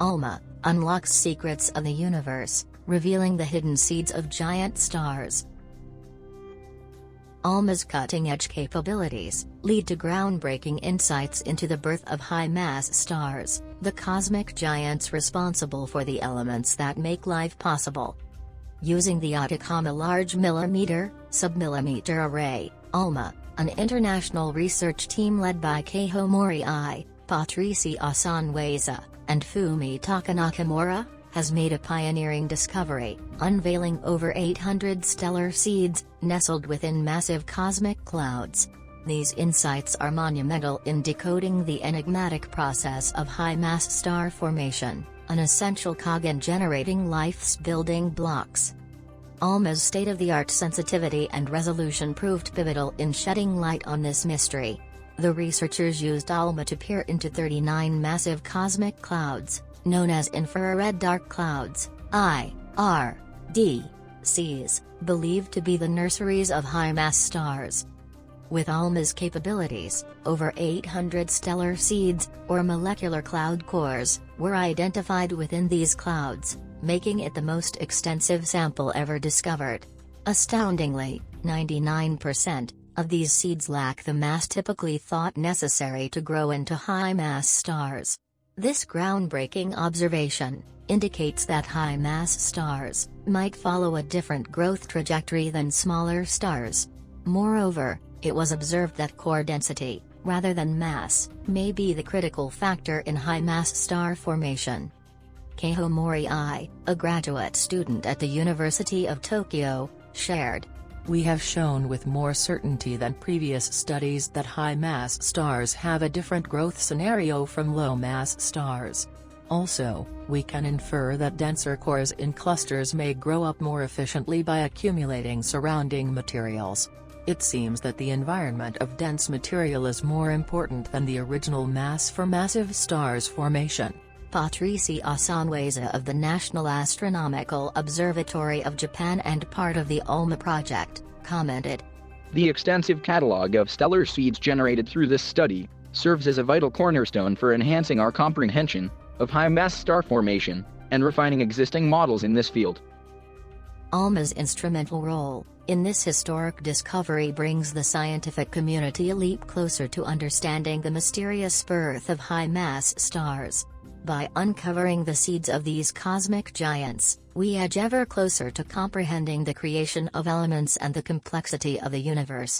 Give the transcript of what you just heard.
ALMA, unlocks secrets of the universe, revealing the hidden seeds of giant stars. ALMA's cutting-edge capabilities lead to groundbreaking insights into the birth of high-mass stars, the cosmic giants responsible for the elements that make life possible. Using the Atacama Large Millimeter, Submillimeter Array, ALMA, an international research team led by Keiho Mori, Patricio Sanhueza, and Fumitaka Nakamura, has made a pioneering discovery, unveiling over 800 stellar seeds, nestled within massive cosmic clouds. These insights are monumental in decoding the enigmatic process of high-mass star formation, an essential cog in generating life's building blocks. ALMA's state-of-the-art sensitivity and resolution proved pivotal in shedding light on this mystery. The researchers used ALMA to peer into 39 massive cosmic clouds, known as infrared dark clouds, I, R, D, Cs, believed to be the nurseries of high-mass stars. With ALMA's capabilities, over 800 stellar seeds, or molecular cloud cores, were identified within these clouds, making it the most extensive sample ever discovered. Astoundingly, 99% of these seeds lack the mass typically thought necessary to grow into high-mass stars. This groundbreaking observation indicates that high-mass stars might follow a different growth trajectory than smaller stars. Moreover, it was observed that core density, rather than mass, may be the critical factor in high-mass star formation. Keiho Mori, a graduate student at the University of Tokyo, shared, we have shown with more certainty than previous studies that high-mass stars have a different growth scenario from low-mass stars. Also, we can infer that denser cores in clusters may grow up more efficiently by accumulating surrounding materials. It seems that the environment of dense material is more important than the original mass for massive stars formation. Patricio Sanhueza of the National Astronomical Observatory of Japan and part of the ALMA project, commented. The extensive catalog of stellar seeds generated through this study serves as a vital cornerstone for enhancing our comprehension of high-mass star formation and refining existing models in this field. ALMA's instrumental role in this historic discovery brings the scientific community a leap closer to understanding the mysterious birth of high-mass stars. By uncovering the seeds of these cosmic giants, we edge ever closer to comprehending the creation of elements and the complexity of the universe.